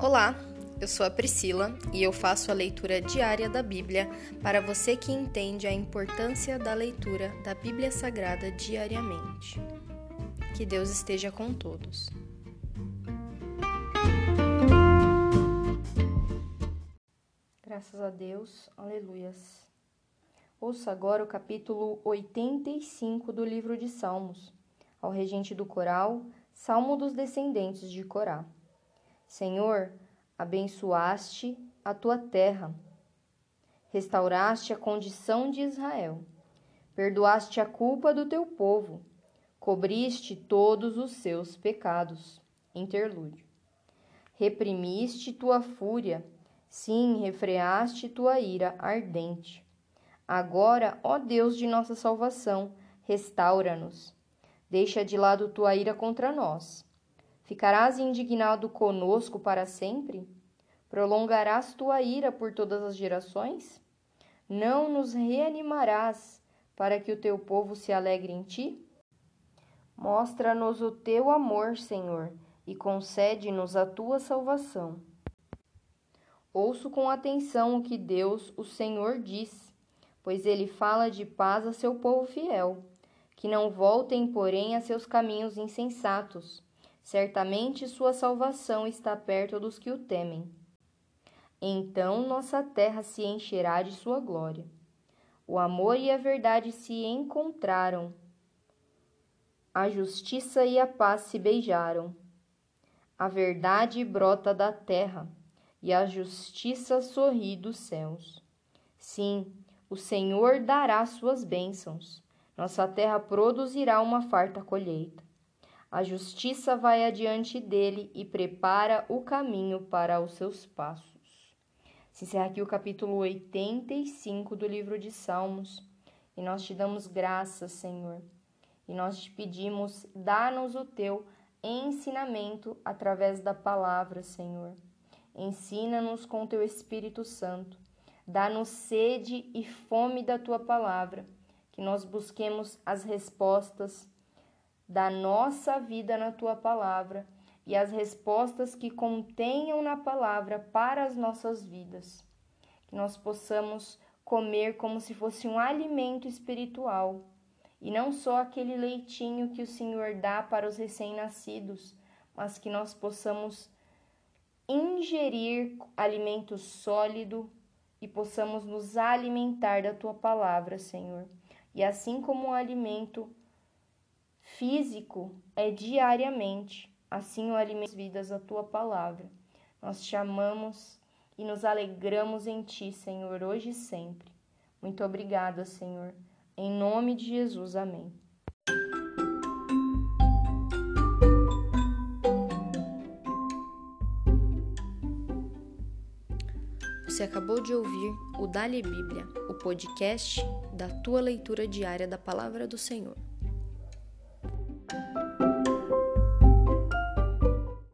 Olá, eu sou a Priscila e eu faço a leitura diária da Bíblia para você que entende a importância da leitura da Bíblia Sagrada diariamente. Que Deus esteja com todos. Graças a Deus, aleluias. Ouça agora o capítulo 85 do livro de Salmos, ao regente do coral, Salmo dos descendentes de Corá. Senhor, abençoaste a tua terra, restauraste a condição de Israel, perdoaste a culpa do teu povo, cobriste todos os seus pecados. Interlúdio. Reprimiste tua fúria, sim, refreaste tua ira ardente. Agora, ó Deus de nossa salvação, restaura-nos. Deixa de lado tua ira contra nós Ficarás indignado conosco para sempre? Prolongarás tua ira por todas as gerações? Não nos reanimarás para que o teu povo se alegre em ti? Mostra-nos o teu amor, Senhor, e concede-nos a tua salvação. Ouço com atenção o que Deus, o Senhor, diz, pois ele fala de paz a seu povo fiel, que não voltem, porém, a seus caminhos insensatos Certamente sua salvação está perto dos que o temem. Então nossa terra se encherá de sua glória. O amor e a verdade se encontraram. A justiça e a paz se beijaram. A verdade brota da terra e a justiça sorri dos céus. Sim, o Senhor dará suas bênçãos. Nossa terra produzirá uma farta colheita. A justiça vai adiante dele e prepara o caminho para os seus passos. Se encerra aqui o capítulo 85 do livro de Salmos. E nós te damos graças, Senhor. E nós te pedimos, dá-nos o teu ensinamento através da palavra, Senhor. Ensina-nos com teu Espírito Santo. Dá-nos sede e fome da tua palavra, que nós busquemos as respostas da nossa vida na tua palavra e as respostas que contenham na palavra para as nossas vidas. Que nós possamos comer como se fosse um alimento espiritual e não só aquele leitinho que o Senhor dá para os recém-nascidos, mas que nós possamos ingerir alimento sólido e possamos nos alimentar da tua palavra, Senhor. E assim como o alimento físico é diariamente, assim o alimento vidas a tua palavra. Nós te amamos e nos alegramos em ti, Senhor, hoje e sempre. Muito obrigada, Senhor. Em nome de Jesus, amém. Você acabou de ouvir o Dali Bíblia, o podcast da tua leitura diária da palavra do Senhor.